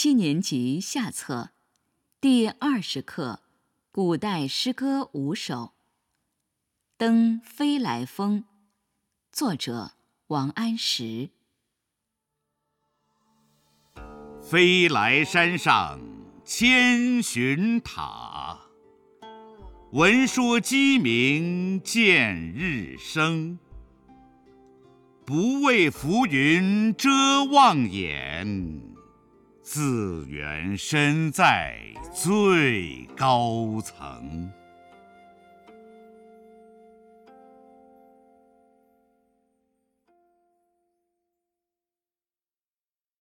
七年级下册，第二十课《古代诗歌五首》。《登飞来峰》，作者王安石。飞来山上千寻塔，闻说鸡鸣见日升。不畏浮云遮望眼，自缘身在最高层。